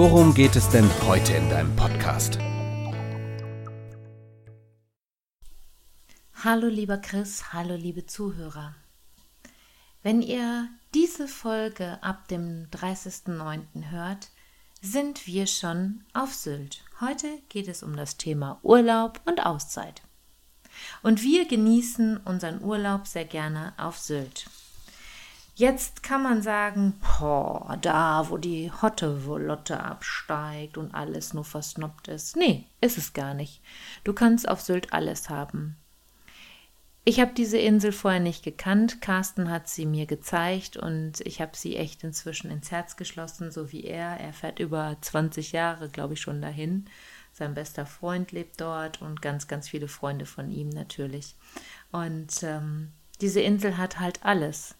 worum geht es denn heute in deinem Podcast? Hallo lieber Chris, hallo liebe Zuhörer. Wenn ihr diese Folge ab dem 30.09. hört, sind wir schon auf Sylt. Heute geht es um das Thema Urlaub und Auszeit. Und wir genießen unseren Urlaub sehr gerne auf Sylt. Jetzt kann man sagen, boah, da wo die Hotte Volotte absteigt und alles nur versnoppt ist. Nee, ist es gar nicht. Du kannst auf Sylt alles haben. Ich habe diese Insel vorher nicht gekannt. Carsten hat sie mir gezeigt und ich habe sie echt inzwischen ins Herz geschlossen, so wie er. Er fährt über 20 Jahre, glaube ich, schon dahin. Sein bester Freund lebt dort und ganz, ganz viele Freunde von ihm natürlich. Und ähm, diese Insel hat halt alles.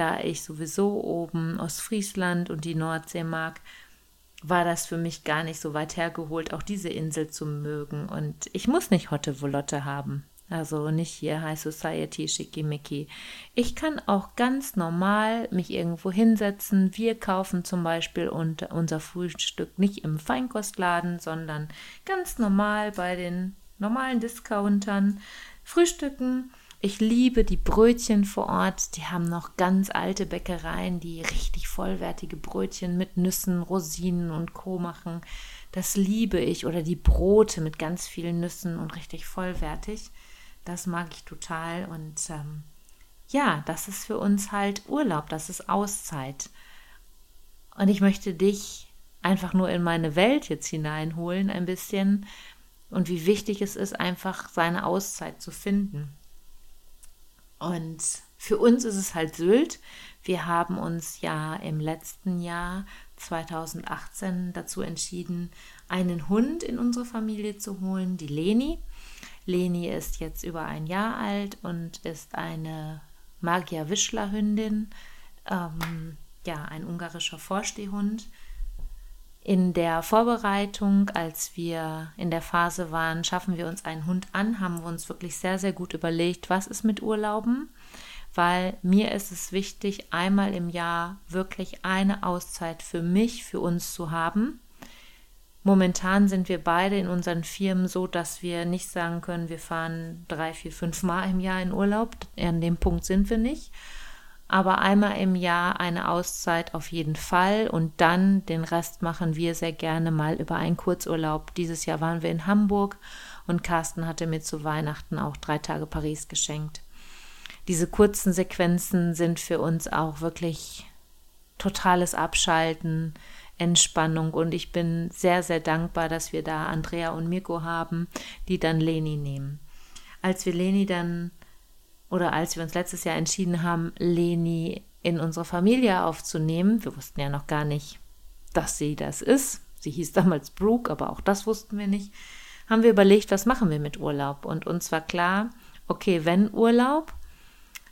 Da ich sowieso oben Ostfriesland und die Nordsee mag, war das für mich gar nicht so weit hergeholt, auch diese Insel zu mögen. Und ich muss nicht Hotte Volotte haben. Also nicht hier High Society, Schickimicki. Ich kann auch ganz normal mich irgendwo hinsetzen. Wir kaufen zum Beispiel unser Frühstück nicht im Feinkostladen, sondern ganz normal bei den normalen Discountern frühstücken. Ich liebe die Brötchen vor Ort. Die haben noch ganz alte Bäckereien, die richtig vollwertige Brötchen mit Nüssen, Rosinen und Co. machen. Das liebe ich. Oder die Brote mit ganz vielen Nüssen und richtig vollwertig. Das mag ich total. Und ähm, ja, das ist für uns halt Urlaub, das ist Auszeit. Und ich möchte dich einfach nur in meine Welt jetzt hineinholen, ein bisschen. Und wie wichtig es ist, einfach seine Auszeit zu finden. Und für uns ist es halt Sylt. Wir haben uns ja im letzten Jahr 2018 dazu entschieden, einen Hund in unsere Familie zu holen, die Leni. Leni ist jetzt über ein Jahr alt und ist eine Magier-Wischler-Hündin, ähm, ja, ein ungarischer Vorstehhund. In der Vorbereitung, als wir in der Phase waren, schaffen wir uns einen Hund an, haben wir uns wirklich sehr, sehr gut überlegt, was ist mit Urlauben, weil mir ist es wichtig, einmal im Jahr wirklich eine Auszeit für mich, für uns zu haben. Momentan sind wir beide in unseren Firmen so, dass wir nicht sagen können, wir fahren drei, vier, fünf Mal im Jahr in Urlaub. An dem Punkt sind wir nicht. Aber einmal im Jahr eine Auszeit auf jeden Fall und dann den Rest machen wir sehr gerne mal über einen Kurzurlaub. Dieses Jahr waren wir in Hamburg und Carsten hatte mir zu Weihnachten auch drei Tage Paris geschenkt. Diese kurzen Sequenzen sind für uns auch wirklich totales Abschalten, Entspannung und ich bin sehr, sehr dankbar, dass wir da Andrea und Mirko haben, die dann Leni nehmen. Als wir Leni dann oder als wir uns letztes Jahr entschieden haben, Leni in unsere Familie aufzunehmen, wir wussten ja noch gar nicht, dass sie das ist. Sie hieß damals Brooke, aber auch das wussten wir nicht. Haben wir überlegt, was machen wir mit Urlaub? Und uns war klar, okay, wenn Urlaub,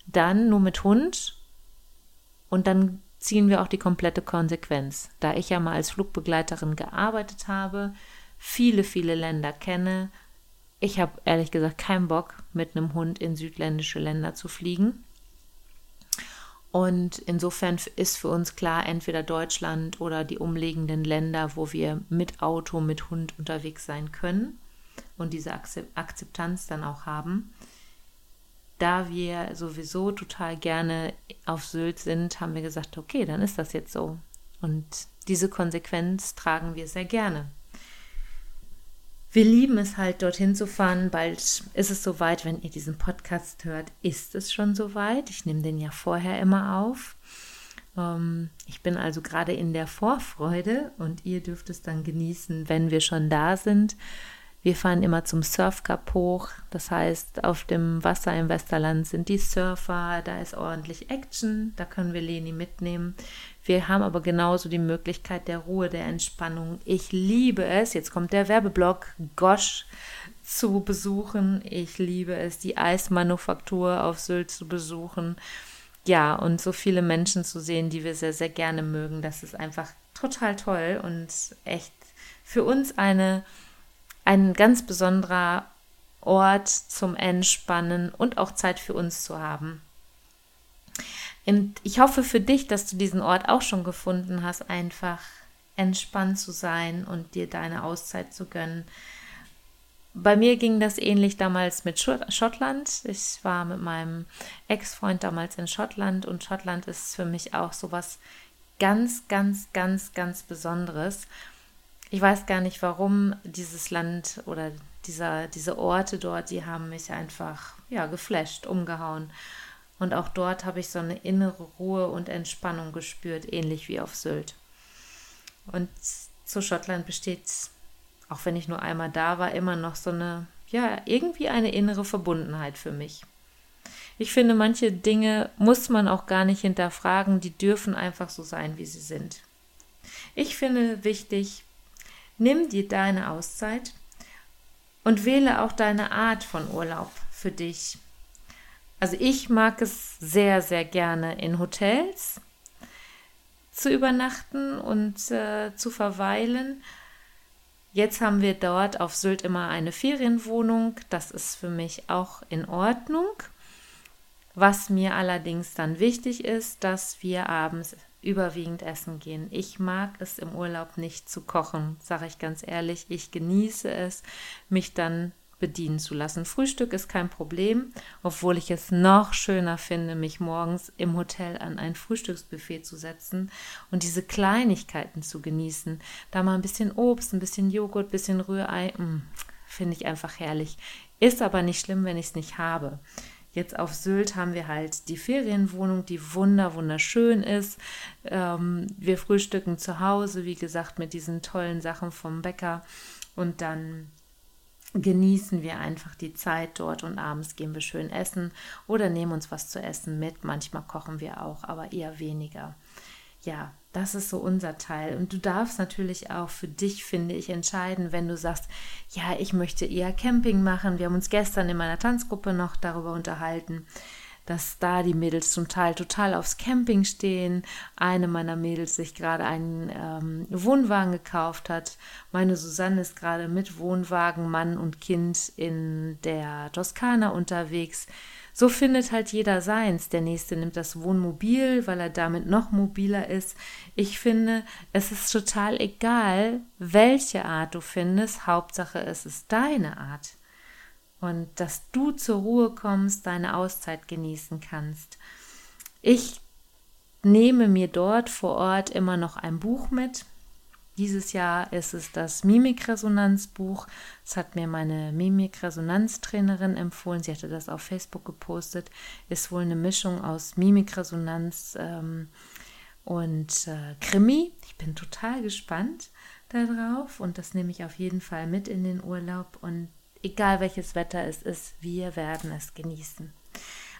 dann nur mit Hund und dann ziehen wir auch die komplette Konsequenz. Da ich ja mal als Flugbegleiterin gearbeitet habe, viele, viele Länder kenne, ich habe ehrlich gesagt keinen Bock, mit einem Hund in südländische Länder zu fliegen. Und insofern ist für uns klar, entweder Deutschland oder die umliegenden Länder, wo wir mit Auto, mit Hund unterwegs sein können und diese Akzeptanz dann auch haben da wir sowieso total gerne auf Sylt sind, haben wir gesagt, okay, dann ist das jetzt so. Und diese Konsequenz tragen wir sehr gerne. Wir lieben es halt, dorthin zu fahren. Bald ist es soweit, wenn ihr diesen Podcast hört, ist es schon soweit. Ich nehme den ja vorher immer auf. Ähm, ich bin also gerade in der Vorfreude und ihr dürft es dann genießen, wenn wir schon da sind. Wir fahren immer zum Surf Cup hoch. Das heißt, auf dem Wasser im Westerland sind die Surfer, da ist ordentlich Action, da können wir Leni mitnehmen. Wir haben aber genauso die Möglichkeit der Ruhe, der Entspannung. Ich liebe es, jetzt kommt der Werbeblock, Gosch zu besuchen. Ich liebe es, die Eismanufaktur auf Sylt zu besuchen. Ja, und so viele Menschen zu sehen, die wir sehr, sehr gerne mögen. Das ist einfach total toll und echt für uns eine, ein ganz besonderer Ort zum Entspannen und auch Zeit für uns zu haben. Und ich hoffe für dich, dass du diesen Ort auch schon gefunden hast, einfach entspannt zu sein und dir deine Auszeit zu gönnen. Bei mir ging das ähnlich damals mit Schottland. Ich war mit meinem Ex-Freund damals in Schottland und Schottland ist für mich auch so was ganz, ganz, ganz, ganz Besonderes. Ich weiß gar nicht, warum dieses Land oder dieser, diese Orte dort, die haben mich einfach ja, geflasht, umgehauen. Und auch dort habe ich so eine innere Ruhe und Entspannung gespürt, ähnlich wie auf Sylt. Und zu Schottland besteht, auch wenn ich nur einmal da war, immer noch so eine, ja, irgendwie eine innere Verbundenheit für mich. Ich finde, manche Dinge muss man auch gar nicht hinterfragen, die dürfen einfach so sein, wie sie sind. Ich finde wichtig, nimm dir deine Auszeit und wähle auch deine Art von Urlaub für dich. Also ich mag es sehr, sehr gerne in Hotels zu übernachten und äh, zu verweilen. Jetzt haben wir dort auf Sylt immer eine Ferienwohnung. Das ist für mich auch in Ordnung. Was mir allerdings dann wichtig ist, dass wir abends überwiegend essen gehen. Ich mag es im Urlaub nicht zu kochen, sage ich ganz ehrlich. Ich genieße es, mich dann bedienen zu lassen. Frühstück ist kein Problem, obwohl ich es noch schöner finde, mich morgens im Hotel an ein Frühstücksbuffet zu setzen und diese Kleinigkeiten zu genießen. Da mal ein bisschen Obst, ein bisschen Joghurt, ein bisschen Rührei, mm, finde ich einfach herrlich. Ist aber nicht schlimm, wenn ich es nicht habe. Jetzt auf Sylt haben wir halt die Ferienwohnung, die wunder wunderschön ist. Ähm, wir frühstücken zu Hause, wie gesagt, mit diesen tollen Sachen vom Bäcker und dann genießen wir einfach die Zeit dort und abends gehen wir schön essen oder nehmen uns was zu essen mit. Manchmal kochen wir auch, aber eher weniger. Ja, das ist so unser Teil. Und du darfst natürlich auch für dich, finde ich, entscheiden, wenn du sagst, ja, ich möchte eher Camping machen. Wir haben uns gestern in meiner Tanzgruppe noch darüber unterhalten dass da die Mädels zum Teil total aufs Camping stehen. Eine meiner Mädels sich gerade einen ähm, Wohnwagen gekauft hat. Meine Susanne ist gerade mit Wohnwagen, Mann und Kind in der Toskana unterwegs. So findet halt jeder seins. Der nächste nimmt das Wohnmobil, weil er damit noch mobiler ist. Ich finde, es ist total egal, welche Art du findest. Hauptsache, es ist deine Art und dass du zur Ruhe kommst, deine Auszeit genießen kannst. Ich nehme mir dort vor Ort immer noch ein Buch mit. Dieses Jahr ist es das Mimikresonanzbuch. Das hat mir meine Mimikresonanztrainerin empfohlen. Sie hatte das auf Facebook gepostet. Ist wohl eine Mischung aus Mimikresonanz ähm, und äh, Krimi. Ich bin total gespannt darauf und das nehme ich auf jeden Fall mit in den Urlaub und egal welches Wetter es ist, wir werden es genießen.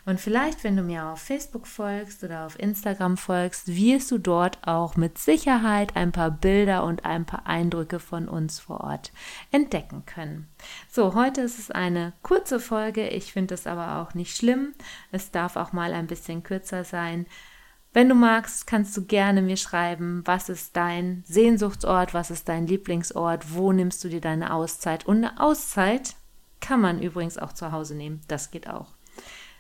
Und vielleicht, wenn du mir auf Facebook folgst oder auf Instagram folgst, wirst du dort auch mit Sicherheit ein paar Bilder und ein paar Eindrücke von uns vor Ort entdecken können. So, heute ist es eine kurze Folge. Ich finde es aber auch nicht schlimm. Es darf auch mal ein bisschen kürzer sein. Wenn du magst, kannst du gerne mir schreiben, was ist dein Sehnsuchtsort, was ist dein Lieblingsort, wo nimmst du dir deine Auszeit. Und eine Auszeit kann man übrigens auch zu Hause nehmen, das geht auch.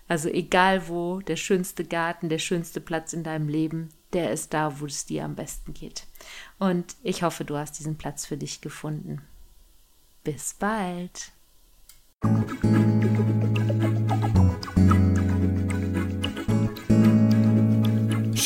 Also egal wo, der schönste Garten, der schönste Platz in deinem Leben, der ist da, wo es dir am besten geht. Und ich hoffe, du hast diesen Platz für dich gefunden. Bis bald.